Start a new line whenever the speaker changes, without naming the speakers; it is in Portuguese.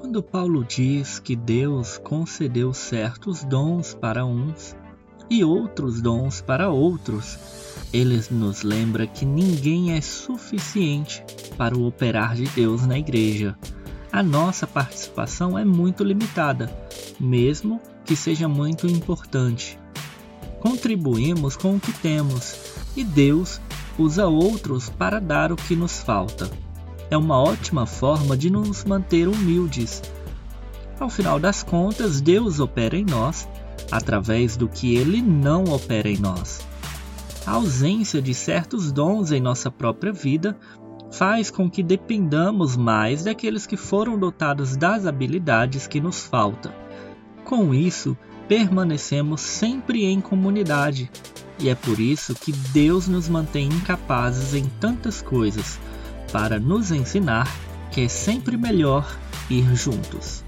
Quando Paulo diz que Deus concedeu certos dons para uns e outros dons para outros, ele nos lembra que ninguém é suficiente para o operar de Deus na igreja. A nossa participação é muito limitada, mesmo que seja muito importante. Contribuímos com o que temos e Deus usa outros para dar o que nos falta. É uma ótima forma de nos manter humildes. Ao final das contas, Deus opera em nós através do que ele não opera em nós. A ausência de certos dons em nossa própria vida faz com que dependamos mais daqueles que foram dotados das habilidades que nos faltam. Com isso, permanecemos sempre em comunidade, e é por isso que Deus nos mantém incapazes em tantas coisas, para nos ensinar que é sempre melhor ir juntos.